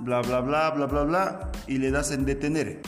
bla bla bla bla bla bla y le das en detener.